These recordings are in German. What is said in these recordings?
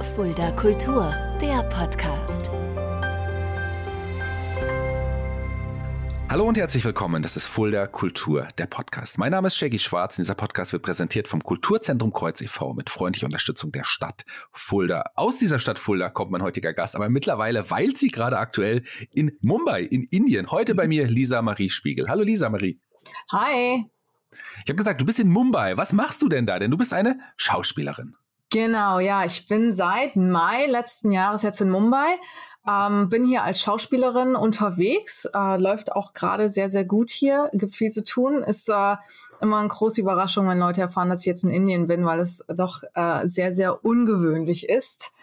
Fulda Kultur, der Podcast. Hallo und herzlich willkommen. Das ist Fulda Kultur, der Podcast. Mein Name ist Shaggy Schwarz und dieser Podcast wird präsentiert vom Kulturzentrum Kreuz e.V. mit freundlicher Unterstützung der Stadt Fulda. Aus dieser Stadt Fulda kommt mein heutiger Gast, aber mittlerweile weilt sie gerade aktuell in Mumbai, in Indien. Heute bei mir Lisa Marie Spiegel. Hallo Lisa Marie. Hi. Ich habe gesagt, du bist in Mumbai. Was machst du denn da? Denn du bist eine Schauspielerin. Genau, ja, ich bin seit Mai letzten Jahres jetzt in Mumbai. Ähm, bin hier als Schauspielerin unterwegs, äh, läuft auch gerade sehr, sehr gut hier, gibt viel zu tun. Ist äh, immer eine große Überraschung, wenn Leute erfahren, dass ich jetzt in Indien bin, weil es doch äh, sehr, sehr ungewöhnlich ist.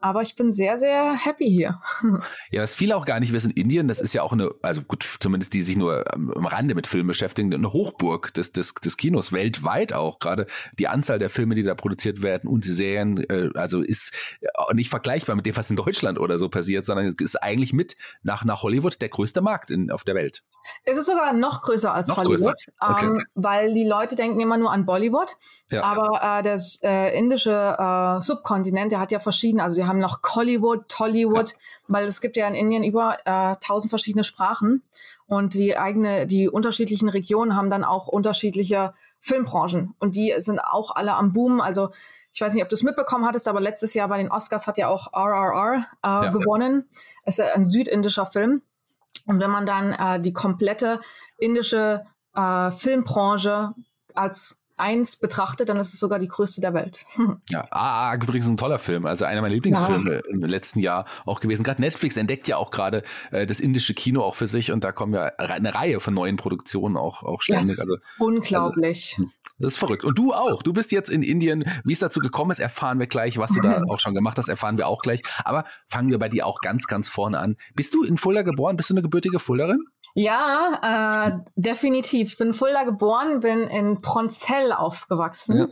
Aber ich bin sehr, sehr happy hier. Ja, was viele auch gar nicht wissen, Indien, das ist ja auch eine, also gut, zumindest die sich nur am Rande mit Filmen beschäftigen, eine Hochburg des, des, des Kinos, weltweit auch. Gerade die Anzahl der Filme, die da produziert werden und die Serien, äh, also ist nicht vergleichbar mit dem, was in Deutschland oder so passiert, sondern ist eigentlich mit nach, nach Hollywood der größte Markt in, auf der Welt. Es ist sogar noch größer als noch Hollywood, größer? Okay. Ähm, weil die Leute denken immer nur an Bollywood. Ja. Aber äh, der äh, indische äh, Subkontinent, der hat ja verschiedene, also haben noch Collywood, Tollywood, ja. weil es gibt ja in Indien über äh, tausend verschiedene Sprachen und die eigene, die unterschiedlichen Regionen haben dann auch unterschiedliche Filmbranchen und die sind auch alle am Boom. Also ich weiß nicht, ob du es mitbekommen hattest, aber letztes Jahr bei den Oscars hat ja auch RRR äh, ja. gewonnen. Es ist ein südindischer Film. Und wenn man dann äh, die komplette indische äh, Filmbranche als eins betrachtet, dann ist es sogar die größte der Welt. ja, ah, übrigens ein toller Film, also einer meiner Lieblingsfilme ja. im letzten Jahr auch gewesen. Gerade Netflix entdeckt ja auch gerade äh, das indische Kino auch für sich und da kommen ja eine Reihe von neuen Produktionen auch, auch ständig. Also, unglaublich. Also, das ist verrückt. Und du auch. Du bist jetzt in Indien. Wie es dazu gekommen ist, erfahren wir gleich. Was du da auch schon gemacht hast, erfahren wir auch gleich. Aber fangen wir bei dir auch ganz, ganz vorne an. Bist du in Fulda geboren? Bist du eine gebürtige Fulderin? Ja, äh, definitiv. Ich bin in Fulda geboren, bin in Pronzell aufgewachsen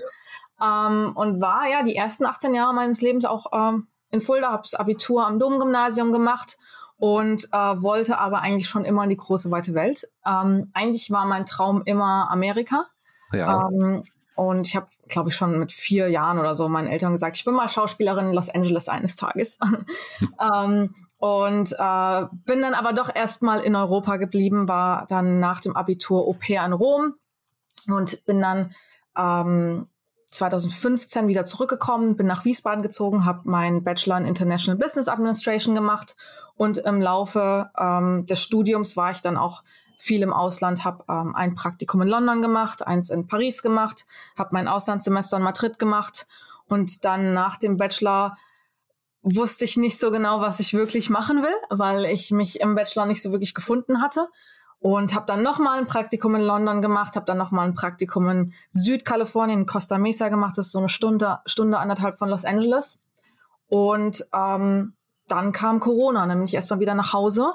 ja. ähm, und war ja die ersten 18 Jahre meines Lebens auch ähm, in Fulda, habe das Abitur am Domgymnasium gemacht und äh, wollte aber eigentlich schon immer in die große weite Welt. Ähm, eigentlich war mein Traum immer Amerika. Ja. Ähm, und ich habe, glaube ich, schon mit vier Jahren oder so meinen Eltern gesagt, ich bin mal Schauspielerin in Los Angeles eines Tages. ähm, und äh, bin dann aber doch erstmal in Europa geblieben, war dann nach dem Abitur Au pair in Rom und bin dann ähm, 2015 wieder zurückgekommen, bin nach Wiesbaden gezogen, habe meinen Bachelor in International Business Administration gemacht und im Laufe ähm, des Studiums war ich dann auch viel im Ausland, habe ähm, ein Praktikum in London gemacht, eins in Paris gemacht, habe mein Auslandssemester in Madrid gemacht und dann nach dem Bachelor wusste ich nicht so genau, was ich wirklich machen will, weil ich mich im Bachelor nicht so wirklich gefunden hatte. Und habe dann nochmal ein Praktikum in London gemacht, habe dann nochmal ein Praktikum in Südkalifornien, in Costa Mesa gemacht. Das ist so eine Stunde, Stunde anderthalb von Los Angeles. Und ähm, dann kam Corona, nämlich erstmal wieder nach Hause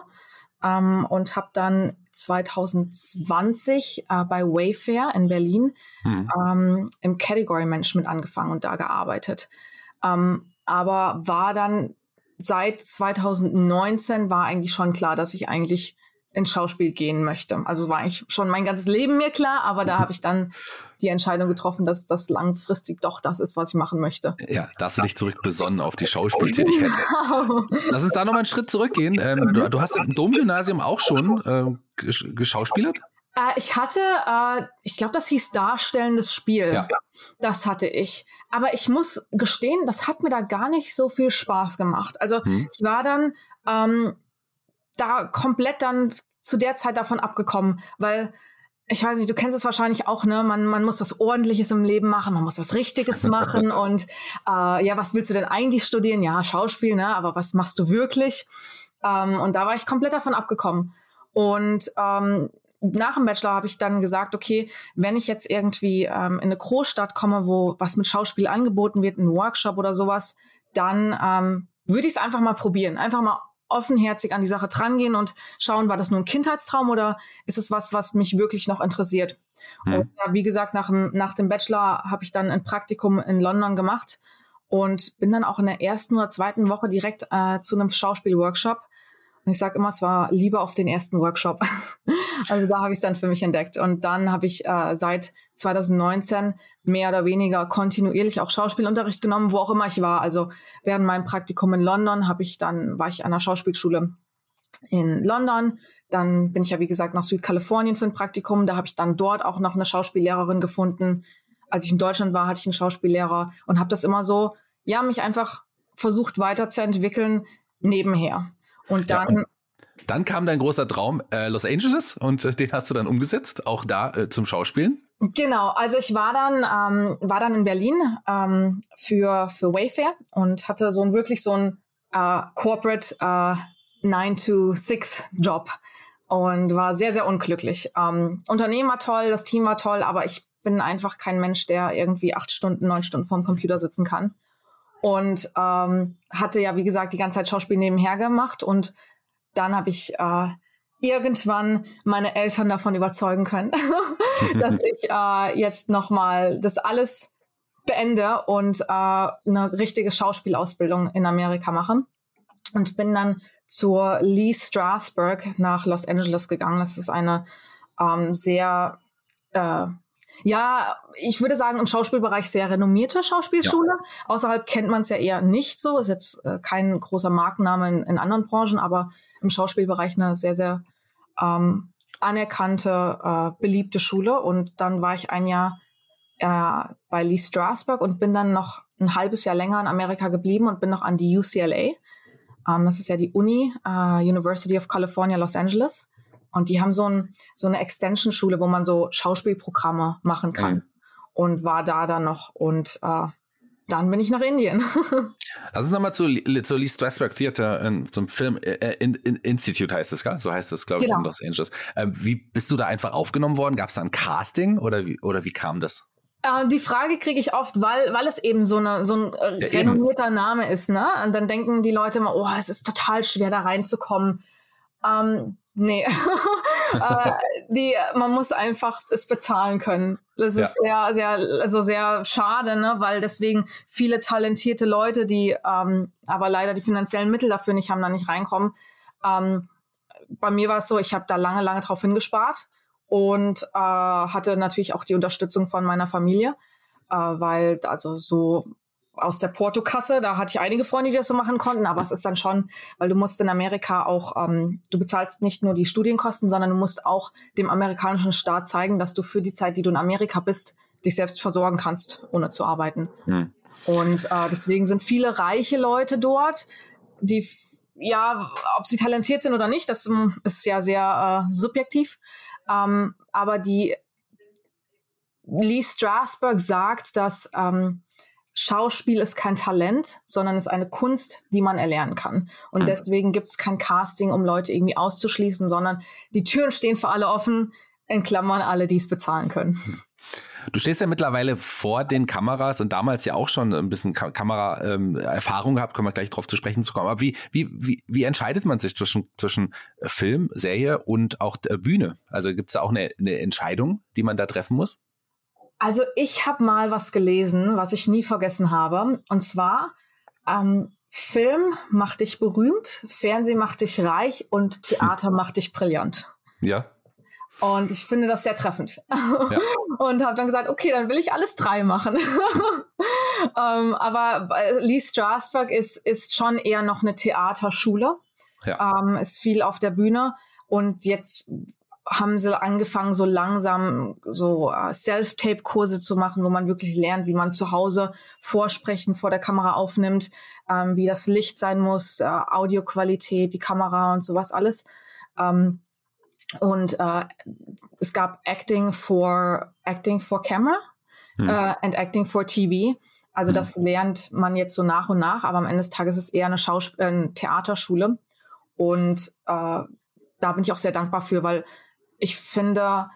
ähm, und habe dann 2020 äh, bei Wayfair in Berlin mhm. ähm, im Category Management angefangen und da gearbeitet. Ähm, aber war dann seit 2019 war eigentlich schon klar, dass ich eigentlich ins Schauspiel gehen möchte. Also war eigentlich schon mein ganzes Leben mir klar, aber da habe ich dann die Entscheidung getroffen, dass das langfristig doch das ist, was ich machen möchte. Ja, da hast du dich zurückbesonnen auf die Schauspieltätigkeit. Genau. Lass uns da nochmal einen Schritt zurückgehen. Ähm, du, du, hast im Domgymnasium auch schon äh, geschauspielert? Äh, ich hatte, äh, ich glaube, das hieß Darstellendes Spiel. Ja. Das hatte ich. Aber ich muss gestehen, das hat mir da gar nicht so viel Spaß gemacht. Also hm. ich war dann ähm, da komplett dann zu der Zeit davon abgekommen, weil ich weiß nicht, du kennst es wahrscheinlich auch, ne? Man, man muss was Ordentliches im Leben machen, man muss was Richtiges machen und äh, ja, was willst du denn eigentlich studieren? Ja, Schauspiel, ne? Aber was machst du wirklich? Ähm, und da war ich komplett davon abgekommen. Und ähm, nach dem Bachelor habe ich dann gesagt, okay, wenn ich jetzt irgendwie ähm, in eine Großstadt komme, wo was mit Schauspiel angeboten wird, ein Workshop oder sowas, dann ähm, würde ich es einfach mal probieren. Einfach mal offenherzig an die Sache drangehen und schauen, war das nur ein Kindheitstraum oder ist es was, was mich wirklich noch interessiert? Hm. Und ja, wie gesagt, nach dem, nach dem Bachelor habe ich dann ein Praktikum in London gemacht und bin dann auch in der ersten oder zweiten Woche direkt äh, zu einem Schauspielworkshop. Und ich sage immer, es war lieber auf den ersten Workshop, also da habe ich es dann für mich entdeckt. Und dann habe ich äh, seit 2019 mehr oder weniger kontinuierlich auch Schauspielunterricht genommen, wo auch immer ich war. Also während meinem Praktikum in London habe ich dann, war ich an einer Schauspielschule in London. Dann bin ich ja, wie gesagt, nach Südkalifornien für ein Praktikum. Da habe ich dann dort auch noch eine Schauspiellehrerin gefunden. Als ich in Deutschland war, hatte ich einen Schauspiellehrer und habe das immer so, ja, mich einfach versucht weiterzuentwickeln nebenher. Und dann ja, und dann kam dein großer Traum äh, Los Angeles und äh, den hast du dann umgesetzt, auch da äh, zum Schauspielen? Genau, also ich war dann, ähm, war dann in Berlin ähm, für, für Wayfair und hatte so ein wirklich so ein äh, Corporate äh, 9-to-6-Job und war sehr, sehr unglücklich. Ähm, Unternehmen war toll, das Team war toll, aber ich bin einfach kein Mensch, der irgendwie acht Stunden, neun Stunden vorm Computer sitzen kann. Und ähm, hatte ja, wie gesagt, die ganze Zeit Schauspiel nebenher gemacht und dann habe ich äh, irgendwann meine Eltern davon überzeugen können, dass ich äh, jetzt nochmal das alles beende und äh, eine richtige Schauspielausbildung in Amerika mache. Und bin dann zur Lee Strasberg nach Los Angeles gegangen. Das ist eine ähm, sehr, äh, ja, ich würde sagen, im Schauspielbereich sehr renommierte Schauspielschule. Ja. Außerhalb kennt man es ja eher nicht so. Ist jetzt äh, kein großer Markenname in, in anderen Branchen, aber im Schauspielbereich eine sehr, sehr ähm, anerkannte, äh, beliebte Schule. Und dann war ich ein Jahr äh, bei Lee Strasberg und bin dann noch ein halbes Jahr länger in Amerika geblieben und bin noch an die UCLA. Ähm, das ist ja die Uni, äh, University of California, Los Angeles. Und die haben so, ein, so eine Extension-Schule, wo man so Schauspielprogramme machen kann. Mhm. Und war da dann noch. Und äh, dann bin ich nach Indien. Uns nochmal zu, zu Lee Strasberg Theater, äh, zum Film äh, äh, in, in Institute heißt es, gell? So heißt es, glaube ich, genau. in Los Angeles. Ähm, wie bist du da einfach aufgenommen worden? Gab es da ein Casting oder wie, oder wie kam das? Äh, die Frage kriege ich oft, weil, weil es eben so, eine, so ein äh, ja, renommierter eben. Name ist, ne? Und dann denken die Leute immer, oh, es ist total schwer, da reinzukommen. Ähm, nee. äh, die, man muss einfach es bezahlen können. Das ist ja. sehr, sehr, also sehr schade, ne? weil deswegen viele talentierte Leute, die ähm, aber leider die finanziellen Mittel dafür nicht haben, da nicht reinkommen. Ähm, bei mir war es so, ich habe da lange, lange drauf hingespart und äh, hatte natürlich auch die Unterstützung von meiner Familie, äh, weil also so aus der Portokasse. Da hatte ich einige Freunde, die das so machen konnten, aber es ist dann schon, weil du musst in Amerika auch, ähm, du bezahlst nicht nur die Studienkosten, sondern du musst auch dem amerikanischen Staat zeigen, dass du für die Zeit, die du in Amerika bist, dich selbst versorgen kannst, ohne zu arbeiten. Hm. Und äh, deswegen sind viele reiche Leute dort, die ja, ob sie talentiert sind oder nicht, das hm, ist ja sehr äh, subjektiv. Ähm, aber die Lee Strasberg sagt, dass ähm, Schauspiel ist kein Talent, sondern ist eine Kunst, die man erlernen kann. Und mhm. deswegen gibt es kein Casting, um Leute irgendwie auszuschließen, sondern die Türen stehen für alle offen, in Klammern alle, die es bezahlen können. Du stehst ja mittlerweile vor den Kameras und damals ja auch schon ein bisschen Ka Kameraerfahrung ähm, gehabt, können wir gleich drauf zu sprechen zu kommen. Aber wie, wie, wie, wie entscheidet man sich zwischen, zwischen Film, Serie und auch Bühne? Also gibt es da auch eine, eine Entscheidung, die man da treffen muss? Also ich habe mal was gelesen, was ich nie vergessen habe. Und zwar, ähm, Film macht dich berühmt, Fernsehen macht dich reich und Theater macht dich brillant. Ja. Und ich finde das sehr treffend. Ja. und habe dann gesagt, okay, dann will ich alles drei machen. ähm, aber Lee Strasberg ist, ist schon eher noch eine Theaterschule. Ja. Ähm, ist viel auf der Bühne. Und jetzt haben sie angefangen, so langsam so äh, Self-Tape-Kurse zu machen, wo man wirklich lernt, wie man zu Hause vorsprechen vor der Kamera aufnimmt, ähm, wie das Licht sein muss, äh, Audioqualität, die Kamera und sowas alles. Ähm, und äh, es gab Acting for Acting for Camera hm. äh, and Acting for TV. Also hm. das lernt man jetzt so nach und nach, aber am Ende des Tages ist es eher eine, Schausp äh, eine Theaterschule. Und äh, da bin ich auch sehr dankbar für, weil ich finde,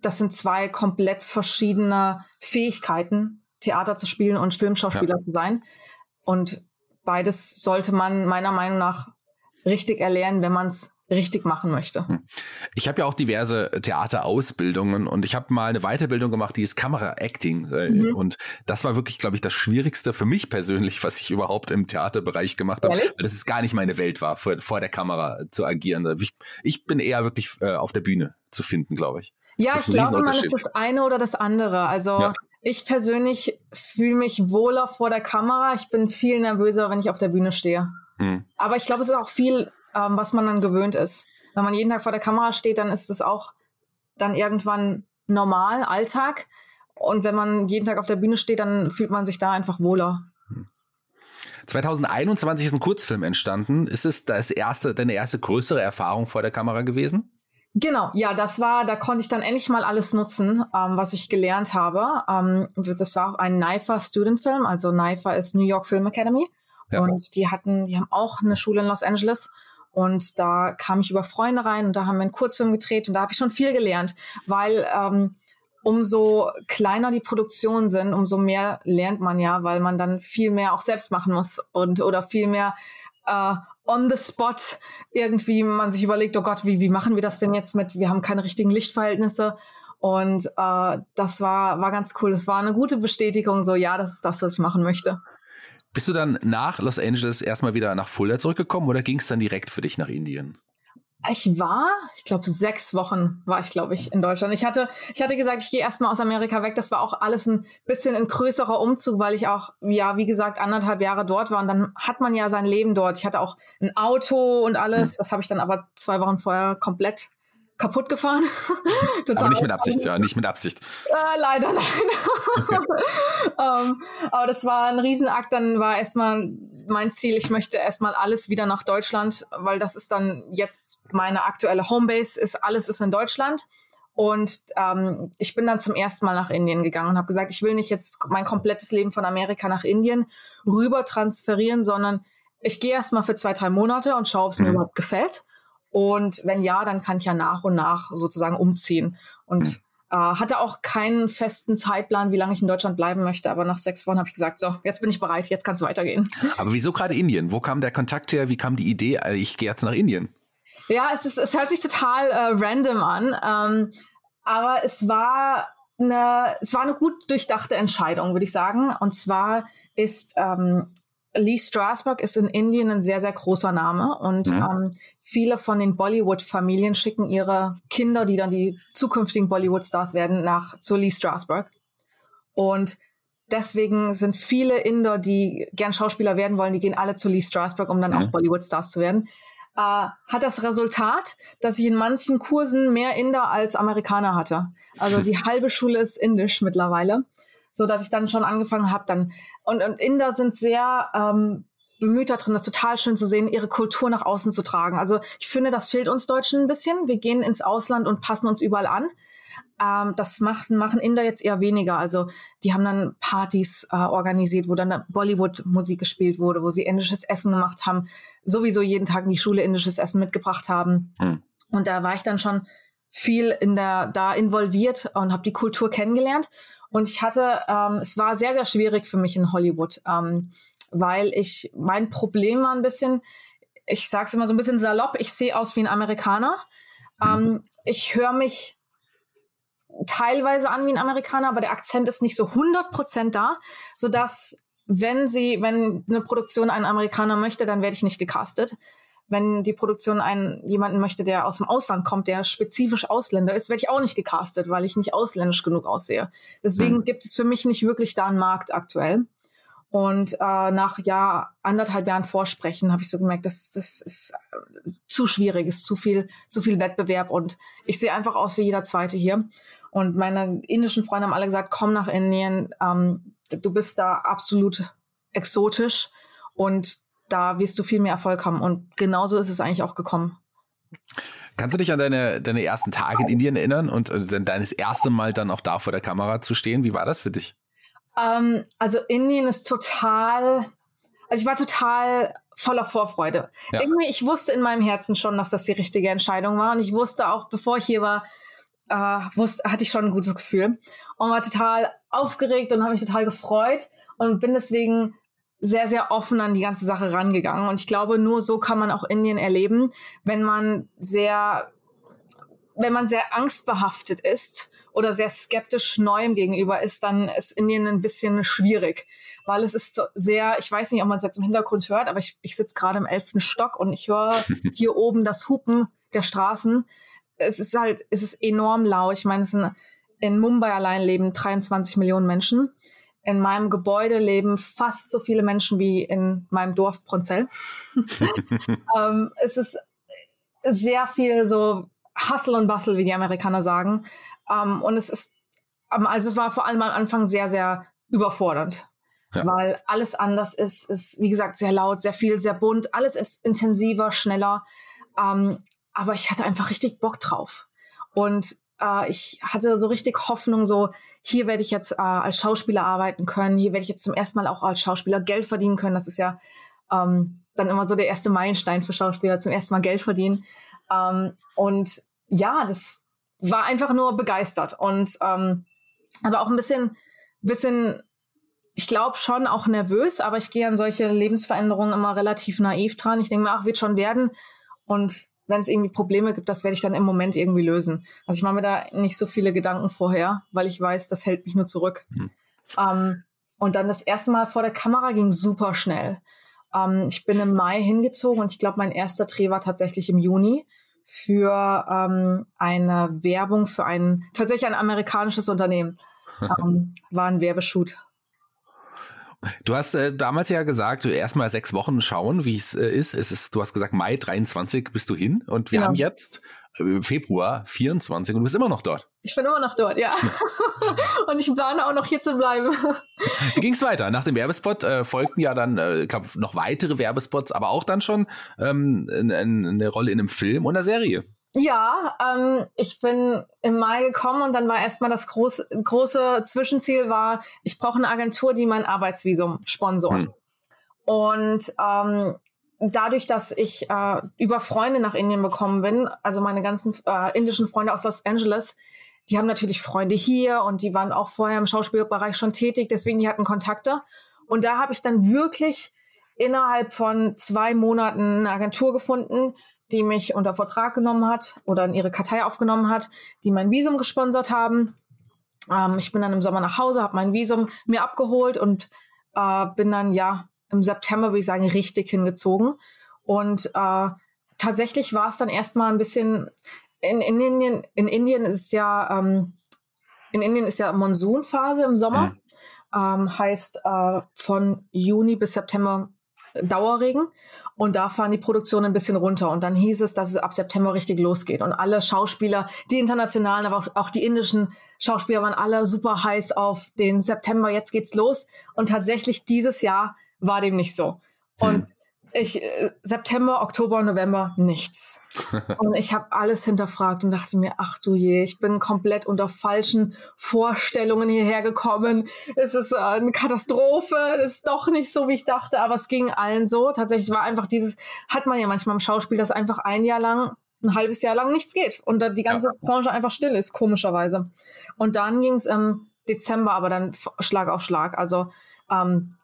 das sind zwei komplett verschiedene Fähigkeiten, Theater zu spielen und Filmschauspieler ja. zu sein. Und beides sollte man meiner Meinung nach richtig erlernen, wenn man es richtig machen möchte. Hm. Ich habe ja auch diverse Theaterausbildungen und ich habe mal eine Weiterbildung gemacht, die ist Kamera-Acting. Äh, mhm. Und das war wirklich, glaube ich, das Schwierigste für mich persönlich, was ich überhaupt im Theaterbereich gemacht habe. Weil das ist gar nicht meine Welt war, vor, vor der Kamera zu agieren. Ich, ich bin eher wirklich äh, auf der Bühne zu finden, glaube ich. Ja, ich glaube, man ist das eine oder das andere. Also ja. ich persönlich fühle mich wohler vor der Kamera. Ich bin viel nervöser, wenn ich auf der Bühne stehe. Mhm. Aber ich glaube, es ist auch viel ähm, was man dann gewöhnt ist. Wenn man jeden Tag vor der Kamera steht, dann ist es auch dann irgendwann normal, Alltag. Und wenn man jeden Tag auf der Bühne steht, dann fühlt man sich da einfach wohler. 2021 ist ein Kurzfilm entstanden. Ist es das erste, deine erste größere Erfahrung vor der Kamera gewesen? Genau, ja, das war, da konnte ich dann endlich mal alles nutzen, ähm, was ich gelernt habe. Ähm, das war auch ein NIFA Student Film, also NIFA ist New York Film Academy. Ja. Und die hatten, die haben auch eine Schule in Los Angeles. Und da kam ich über Freunde rein und da haben wir einen Kurzfilm gedreht und da habe ich schon viel gelernt, weil ähm, umso kleiner die Produktionen sind, umso mehr lernt man ja, weil man dann viel mehr auch selbst machen muss und oder viel mehr äh, on the spot irgendwie man sich überlegt, oh Gott, wie, wie machen wir das denn jetzt mit, wir haben keine richtigen Lichtverhältnisse. Und äh, das war, war ganz cool. Das war eine gute Bestätigung, so ja, das ist das, was ich machen möchte. Bist du dann nach Los Angeles erstmal wieder nach Fulda zurückgekommen oder ging es dann direkt für dich nach Indien? Ich war, ich glaube, sechs Wochen war ich, glaube ich, in Deutschland. Ich hatte, ich hatte gesagt, ich gehe erstmal aus Amerika weg. Das war auch alles ein bisschen ein größerer Umzug, weil ich auch, ja, wie gesagt, anderthalb Jahre dort war. Und dann hat man ja sein Leben dort. Ich hatte auch ein Auto und alles. Hm. Das habe ich dann aber zwei Wochen vorher komplett kaputt gefahren. aber nicht mit Absicht, ja, nicht mit Absicht. Äh, leider, nein. um, ähm, aber das war ein Riesenakt. Dann war erstmal mein Ziel, ich möchte erstmal alles wieder nach Deutschland, weil das ist dann jetzt meine aktuelle Homebase, ist alles ist in Deutschland. Und ähm, ich bin dann zum ersten Mal nach Indien gegangen und habe gesagt, ich will nicht jetzt mein komplettes Leben von Amerika nach Indien rüber transferieren, sondern ich gehe erstmal für zwei, drei Monate und schaue, ob es mhm. mir überhaupt gefällt. Und wenn ja, dann kann ich ja nach und nach sozusagen umziehen. Und mhm. äh, hatte auch keinen festen Zeitplan, wie lange ich in Deutschland bleiben möchte. Aber nach sechs Wochen habe ich gesagt, so, jetzt bin ich bereit, jetzt kann es weitergehen. Aber wieso gerade Indien? Wo kam der Kontakt her? Wie kam die Idee, äh, ich gehe jetzt nach Indien? Ja, es, ist, es hört sich total äh, random an. Ähm, aber es war eine, es war eine gut durchdachte Entscheidung, würde ich sagen. Und zwar ist ähm, Lee Strasberg ist in Indien ein sehr, sehr großer Name und mhm. ähm, viele von den Bollywood-Familien schicken ihre Kinder, die dann die zukünftigen Bollywood-Stars werden, nach zu Lee Strasberg. Und deswegen sind viele Inder, die gern Schauspieler werden wollen, die gehen alle zu Lee Strasberg, um dann mhm. auch Bollywood-Stars zu werden. Äh, hat das Resultat, dass ich in manchen Kursen mehr Inder als Amerikaner hatte. Also die halbe Schule ist indisch mittlerweile so dass ich dann schon angefangen habe, dann und, und Inder sind sehr ähm, bemüht darin, das total schön zu sehen, ihre Kultur nach außen zu tragen. Also ich finde, das fehlt uns Deutschen ein bisschen. Wir gehen ins Ausland und passen uns überall an. Ähm, das macht, machen Inder jetzt eher weniger. Also die haben dann Partys äh, organisiert, wo dann Bollywood-Musik gespielt wurde, wo sie indisches Essen gemacht haben, sowieso jeden Tag in die Schule indisches Essen mitgebracht haben. Mhm. Und da war ich dann schon viel in der da involviert und habe die Kultur kennengelernt. Und ich hatte, ähm, es war sehr, sehr schwierig für mich in Hollywood, ähm, weil ich, mein Problem war ein bisschen, ich sage es immer so ein bisschen salopp, ich sehe aus wie ein Amerikaner. Ähm, ich höre mich teilweise an wie ein Amerikaner, aber der Akzent ist nicht so 100% da, sodass wenn sie, wenn eine Produktion einen Amerikaner möchte, dann werde ich nicht gecastet wenn die Produktion einen jemanden möchte, der aus dem Ausland kommt, der spezifisch Ausländer ist, werde ich auch nicht gecastet, weil ich nicht ausländisch genug aussehe. Deswegen mhm. gibt es für mich nicht wirklich da einen Markt aktuell. Und äh, nach ja anderthalb Jahren Vorsprechen habe ich so gemerkt, das, das ist, äh, zu schwierig, ist zu viel, zu viel Wettbewerb und ich sehe einfach aus wie jeder Zweite hier. Und meine indischen Freunde haben alle gesagt, komm nach Indien, ähm, du bist da absolut exotisch und da wirst du viel mehr Erfolg haben. Und genauso ist es eigentlich auch gekommen. Kannst du dich an deine, deine ersten Tage in Indien erinnern und äh, deines erste Mal dann auch da vor der Kamera zu stehen? Wie war das für dich? Ähm, also Indien ist total, also ich war total voller Vorfreude. Ja. Irgendwie, ich wusste in meinem Herzen schon, dass das die richtige Entscheidung war. Und ich wusste auch, bevor ich hier war, äh, wusste, hatte ich schon ein gutes Gefühl und war total aufgeregt und habe mich total gefreut und bin deswegen sehr, sehr offen an die ganze Sache rangegangen. Und ich glaube, nur so kann man auch Indien erleben, wenn man sehr, wenn man sehr angstbehaftet ist oder sehr skeptisch Neuem gegenüber ist, dann ist Indien ein bisschen schwierig, weil es ist so sehr, ich weiß nicht, ob man es jetzt im Hintergrund hört, aber ich, ich sitze gerade im elften Stock und ich höre hier oben das Hupen der Straßen. Es ist halt, es ist enorm laut. Ich meine, es sind in Mumbai allein leben 23 Millionen Menschen in meinem Gebäude leben fast so viele Menschen wie in meinem Dorf Pronzell. ähm, es ist sehr viel so Hustle und Bustle, wie die Amerikaner sagen. Ähm, und es ist, ähm, also es war vor allem am Anfang sehr, sehr überfordernd. Ja. Weil alles anders ist, ist, wie gesagt, sehr laut, sehr viel, sehr bunt, alles ist intensiver, schneller. Ähm, aber ich hatte einfach richtig Bock drauf. Und äh, ich hatte so richtig Hoffnung, so, hier werde ich jetzt äh, als Schauspieler arbeiten können, hier werde ich jetzt zum ersten Mal auch als Schauspieler Geld verdienen können. Das ist ja ähm, dann immer so der erste Meilenstein für Schauspieler, zum ersten Mal Geld verdienen. Ähm, und ja, das war einfach nur begeistert und ähm, aber auch ein bisschen, bisschen, ich glaube schon auch nervös, aber ich gehe an solche Lebensveränderungen immer relativ naiv dran. Ich denke mir, ach, wird schon werden. Und wenn es irgendwie Probleme gibt, das werde ich dann im Moment irgendwie lösen. Also ich mache mir da nicht so viele Gedanken vorher, weil ich weiß, das hält mich nur zurück. Mhm. Ähm, und dann das erste Mal vor der Kamera ging super schnell. Ähm, ich bin im Mai hingezogen und ich glaube, mein erster Dreh war tatsächlich im Juni für ähm, eine Werbung für ein tatsächlich ein amerikanisches Unternehmen. Ähm, war ein Werbeshoot. Du hast äh, damals ja gesagt, du erstmal sechs Wochen schauen, wie es äh, ist. Es ist. Du hast gesagt, Mai 23 bist du hin und wir genau. haben jetzt äh, Februar 24 und du bist immer noch dort. Ich bin immer noch dort, ja. und ich plane auch noch hier zu bleiben. Wie ging es weiter? Nach dem Werbespot äh, folgten ja dann, äh, ich glaube, noch weitere Werbespots, aber auch dann schon ähm, eine Rolle in einem Film und einer Serie. Ja, ähm, ich bin im Mai gekommen und dann war erstmal das große, große Zwischenziel war, ich brauche eine Agentur, die mein Arbeitsvisum sponsort. Hm. Und ähm, dadurch, dass ich äh, über Freunde nach Indien bekommen bin, also meine ganzen äh, indischen Freunde aus Los Angeles, die haben natürlich Freunde hier und die waren auch vorher im Schauspielbereich schon tätig, deswegen die hatten Kontakte. Und da habe ich dann wirklich innerhalb von zwei Monaten eine Agentur gefunden, die mich unter Vertrag genommen hat oder in ihre Kartei aufgenommen hat, die mein Visum gesponsert haben. Ähm, ich bin dann im Sommer nach Hause, habe mein Visum mir abgeholt und äh, bin dann ja im September, würde ich sagen, richtig hingezogen. Und äh, tatsächlich war es dann erstmal ein bisschen in, in Indien. In Indien ist ja ähm, in Indien ist ja Monsunphase im Sommer. Mhm. Ähm, heißt äh, von Juni bis September Dauerregen. Und da fahren die Produktionen ein bisschen runter. Und dann hieß es, dass es ab September richtig losgeht. Und alle Schauspieler, die internationalen, aber auch, auch die indischen Schauspieler waren alle super heiß auf den September, jetzt geht's los. Und tatsächlich dieses Jahr war dem nicht so. Und hm ich äh, September, Oktober, November nichts. Und ich habe alles hinterfragt und dachte mir, ach du je, ich bin komplett unter falschen Vorstellungen hierher gekommen. Es ist äh, eine Katastrophe, es ist doch nicht so, wie ich dachte, aber es ging allen so. Tatsächlich war einfach dieses, hat man ja manchmal im Schauspiel, dass einfach ein Jahr lang ein halbes Jahr lang nichts geht und da die ganze ja. Branche einfach still ist, komischerweise. Und dann ging es im Dezember aber dann Schlag auf Schlag. Also ähm,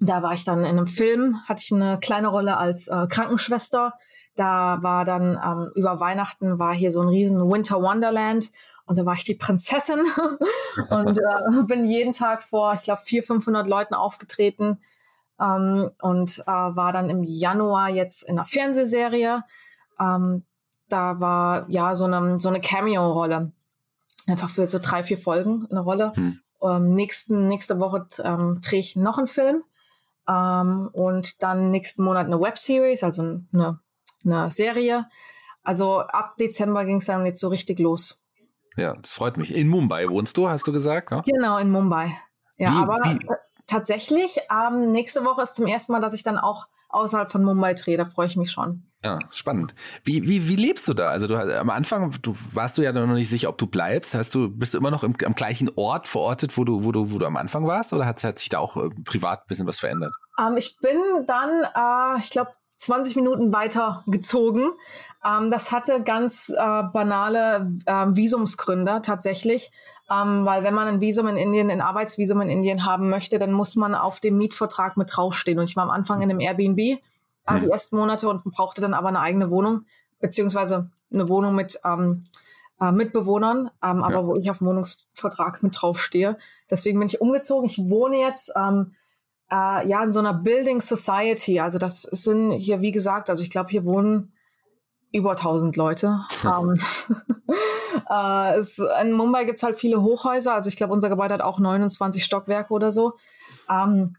da war ich dann in einem Film, hatte ich eine kleine Rolle als äh, Krankenschwester. Da war dann ähm, über Weihnachten war hier so ein riesen Winter Wonderland und da war ich die Prinzessin und äh, bin jeden Tag vor, ich glaube, 400, 500 Leuten aufgetreten ähm, und äh, war dann im Januar jetzt in einer Fernsehserie. Ähm, da war ja so eine, so eine Cameo-Rolle. Einfach für so drei, vier Folgen eine Rolle. Hm. Ähm, nächsten, nächste Woche ähm, drehe ich noch einen Film. Ähm, und dann nächsten Monat eine Webseries, also eine, eine Serie. Also ab Dezember ging es dann jetzt so richtig los. Ja, das freut mich. In Mumbai wohnst du, hast du gesagt? Ja? Genau, in Mumbai. Ja, wie, aber wie? Tatsächlich, ähm, nächste Woche ist zum ersten Mal, dass ich dann auch außerhalb von Mumbai drehe. Da freue ich mich schon. Ja, spannend. Wie, wie, wie lebst du da? Also du am Anfang, du warst du ja noch nicht sicher, ob du bleibst. Hast du, bist du immer noch im, am gleichen Ort verortet, wo du, wo du, wo du am Anfang warst, oder hat, hat sich da auch äh, privat ein bisschen was verändert? Ähm, ich bin dann, äh, ich glaube, 20 Minuten weiter gezogen. Ähm, das hatte ganz äh, banale äh, Visumsgründe tatsächlich, ähm, weil wenn man ein Visum in Indien, ein Arbeitsvisum in Indien haben möchte, dann muss man auf dem Mietvertrag mit draufstehen. Und ich war am Anfang in einem Airbnb äh, die ersten Monate und brauchte dann aber eine eigene Wohnung, beziehungsweise eine Wohnung mit ähm, äh, Mitbewohnern, ähm, aber wo ich auf dem Wohnungsvertrag mit draufstehe. Deswegen bin ich umgezogen. Ich wohne jetzt ähm, äh, ja in so einer Building Society. Also das sind hier, wie gesagt, also ich glaube, hier wohnen über 1000 Leute. ähm, äh, es, in Mumbai gibt's halt viele Hochhäuser. Also ich glaube, unser Gebäude hat auch 29 Stockwerke oder so. Ähm,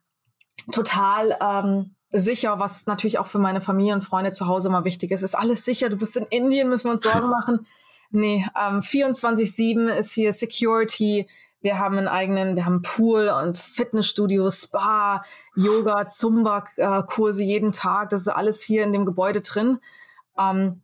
total ähm, sicher, was natürlich auch für meine Familie und Freunde zu Hause immer wichtig ist. Ist alles sicher? Du bist in Indien, müssen wir uns Sorgen machen. Nee, ähm, 24-7 ist hier Security. Wir haben einen eigenen, wir haben Pool und Fitnessstudio, Spa, Yoga, Zumba-Kurse jeden Tag. Das ist alles hier in dem Gebäude drin. Ähm,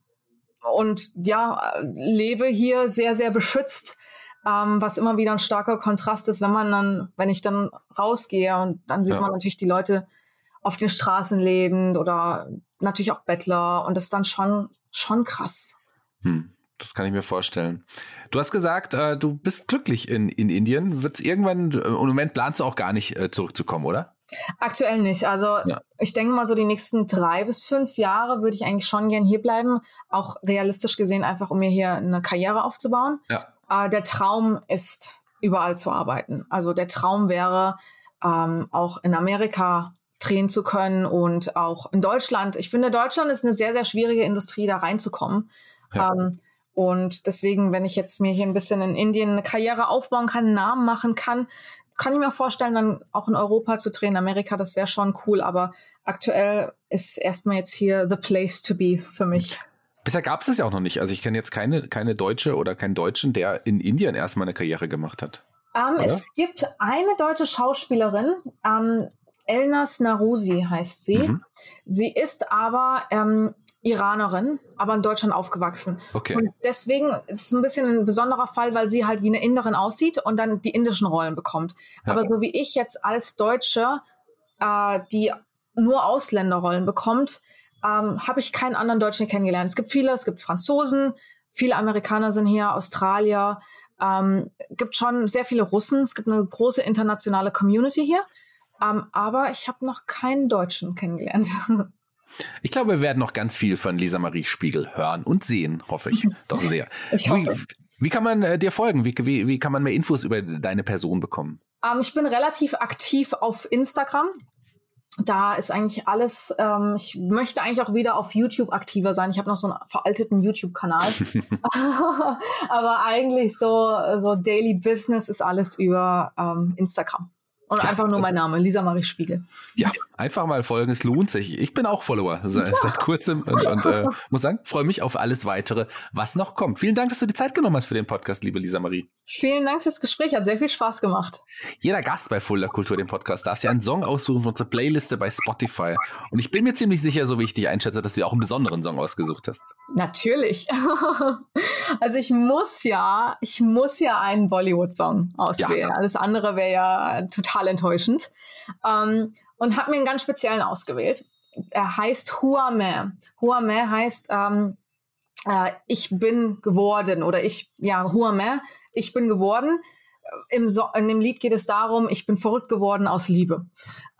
und ja, lebe hier sehr, sehr beschützt, ähm, was immer wieder ein starker Kontrast ist, wenn man dann, wenn ich dann rausgehe und dann sieht ja. man natürlich die Leute auf den Straßen lebend oder natürlich auch Bettler und das ist dann schon, schon krass. Hm. Das kann ich mir vorstellen. Du hast gesagt, äh, du bist glücklich in, in Indien. Wird es irgendwann, äh, im Moment planst du auch gar nicht äh, zurückzukommen, oder? Aktuell nicht. Also ja. ich denke mal so die nächsten drei bis fünf Jahre würde ich eigentlich schon gern hier bleiben. Auch realistisch gesehen einfach, um mir hier eine Karriere aufzubauen. Ja. Äh, der Traum ist, überall zu arbeiten. Also der Traum wäre, ähm, auch in Amerika drehen zu können und auch in Deutschland. Ich finde, Deutschland ist eine sehr, sehr schwierige Industrie, da reinzukommen. Ja. Ähm, und deswegen, wenn ich jetzt mir hier ein bisschen in Indien eine Karriere aufbauen kann, einen Namen machen kann, kann ich mir vorstellen, dann auch in Europa zu drehen. Amerika, das wäre schon cool, aber aktuell ist erstmal jetzt hier the place to be für mich. Bisher gab es das ja auch noch nicht. Also ich kenne jetzt keine, keine Deutsche oder keinen Deutschen, der in Indien erstmal eine Karriere gemacht hat. Um, ähm, es gibt eine deutsche Schauspielerin, um, ähm, Elnas Narusi heißt sie. Mhm. Sie ist aber ähm, Iranerin, aber in Deutschland aufgewachsen. Okay. Und deswegen ist es ein bisschen ein besonderer Fall, weil sie halt wie eine Inderin aussieht und dann die indischen Rollen bekommt. Ja. Aber so wie ich jetzt als Deutsche, äh, die nur Ausländerrollen bekommt, ähm, habe ich keinen anderen Deutschen kennengelernt. Es gibt viele, es gibt Franzosen, viele Amerikaner sind hier, Australier, ähm, gibt schon sehr viele Russen, es gibt eine große internationale Community hier. Ähm, aber ich habe noch keinen Deutschen kennengelernt. Ich glaube, wir werden noch ganz viel von Lisa Marie Spiegel hören und sehen, hoffe ich. Doch sehr. ich hoffe. Wie, wie kann man äh, dir folgen? Wie, wie, wie kann man mehr Infos über deine Person bekommen? Ähm, ich bin relativ aktiv auf Instagram. Da ist eigentlich alles, ähm, ich möchte eigentlich auch wieder auf YouTube aktiver sein. Ich habe noch so einen veralteten YouTube-Kanal. Aber eigentlich so, so Daily Business ist alles über ähm, Instagram. Und ja. einfach nur mein Name, Lisa Marie Spiegel. Ja, einfach mal folgen, es lohnt sich. Ich bin auch Follower seit, seit kurzem und, und äh, muss sagen, freue mich auf alles weitere, was noch kommt. Vielen Dank, dass du die Zeit genommen hast für den Podcast, liebe Lisa Marie. Vielen Dank fürs Gespräch, hat sehr viel Spaß gemacht. Jeder Gast bei Fuller Kultur, dem Podcast, darf sich einen Song aussuchen von unserer Playliste bei Spotify. Und ich bin mir ziemlich sicher, so wie ich dich einschätze, dass du dir auch einen besonderen Song ausgesucht hast. Natürlich. also ich muss ja, ich muss ja einen Bollywood-Song auswählen. Ja. Alles andere wäre ja total enttäuschend. Ähm, und habe mir einen ganz speziellen ausgewählt. Er heißt Hua Me. Hua Me heißt ähm, äh, ich bin geworden oder ich, ja, Hua Me, ich bin geworden. Im so in dem Lied geht es darum, ich bin verrückt geworden aus Liebe.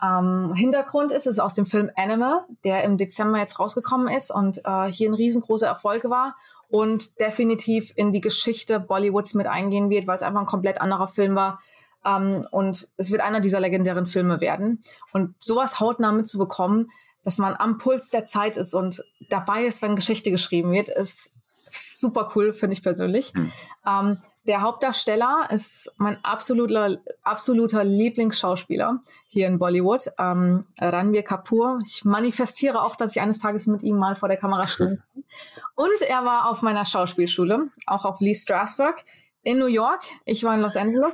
Ähm, Hintergrund ist es aus dem Film Animal, der im Dezember jetzt rausgekommen ist und äh, hier ein riesengroßer Erfolg war und definitiv in die Geschichte Bollywoods mit eingehen wird, weil es einfach ein komplett anderer Film war. Ähm, und es wird einer dieser legendären Filme werden. Und sowas hautnah mitzubekommen, dass man am Puls der Zeit ist und dabei ist, wenn Geschichte geschrieben wird, ist super cool, finde ich persönlich. Mhm. Ähm, der Hauptdarsteller ist mein absoluter, absoluter Lieblingsschauspieler hier in Bollywood, ähm, Ranbir Kapoor. Ich manifestiere auch, dass ich eines Tages mit ihm mal vor der Kamera stehe. Und er war auf meiner Schauspielschule, auch auf Lee Strasberg in New York. Ich war in Los Angeles.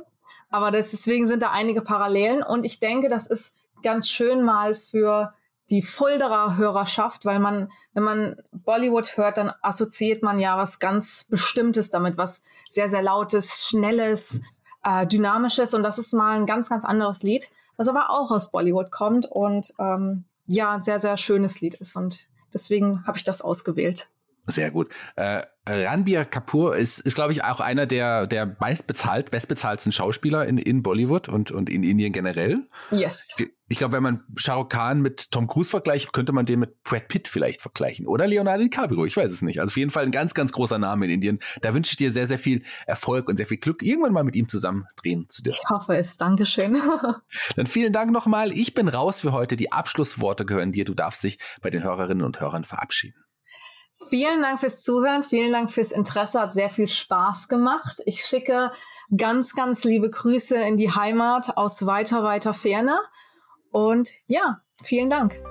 Aber deswegen sind da einige Parallelen. Und ich denke, das ist ganz schön mal für die Fulderer Hörerschaft, weil man, wenn man Bollywood hört, dann assoziiert man ja was ganz Bestimmtes damit, was sehr, sehr lautes, schnelles, äh, dynamisches und das ist mal ein ganz, ganz anderes Lied, was aber auch aus Bollywood kommt und ähm, ja, ein sehr, sehr schönes Lied ist und deswegen habe ich das ausgewählt. Sehr gut. Äh, Ranbir Kapoor ist, ist glaube ich, auch einer der, der meistbezahlt, bestbezahlten Schauspieler in, in Bollywood und, und in Indien generell. Yes. Ich glaube, wenn man Shah Rukh Khan mit Tom Cruise vergleicht, könnte man den mit Brad Pitt vielleicht vergleichen. Oder Leonardo DiCaprio, ich weiß es nicht. Also auf jeden Fall ein ganz, ganz großer Name in Indien. Da wünsche ich dir sehr, sehr viel Erfolg und sehr viel Glück, irgendwann mal mit ihm zusammen drehen zu dürfen. Ich hoffe es. Dankeschön. Dann vielen Dank nochmal. Ich bin raus für heute. Die Abschlussworte gehören dir. Du darfst dich bei den Hörerinnen und Hörern verabschieden. Vielen Dank fürs Zuhören, vielen Dank fürs Interesse, hat sehr viel Spaß gemacht. Ich schicke ganz, ganz liebe Grüße in die Heimat aus weiter, weiter Ferne. Und ja, vielen Dank.